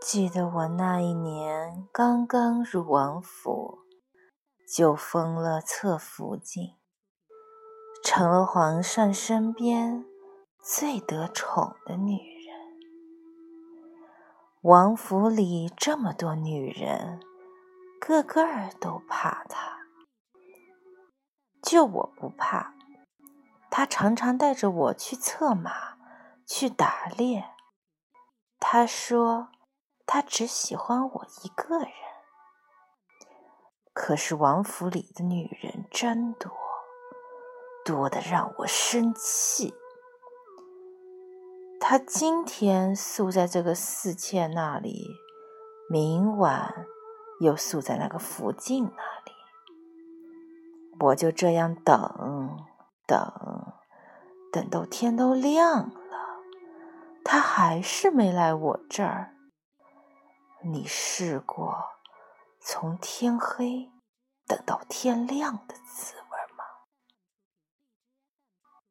记得我那一年刚刚入王府，就封了侧福晋，成了皇上身边最得宠的女人。王府里这么多女人，个个都怕她，就我不怕。他常常带着我去策马，去打猎。他说。他只喜欢我一个人，可是王府里的女人真多，多的让我生气。他今天宿在这个四妾那里，明晚又宿在那个福晋那里，我就这样等等，等到天都亮了，他还是没来我这儿。你试过从天黑等到天亮的滋味？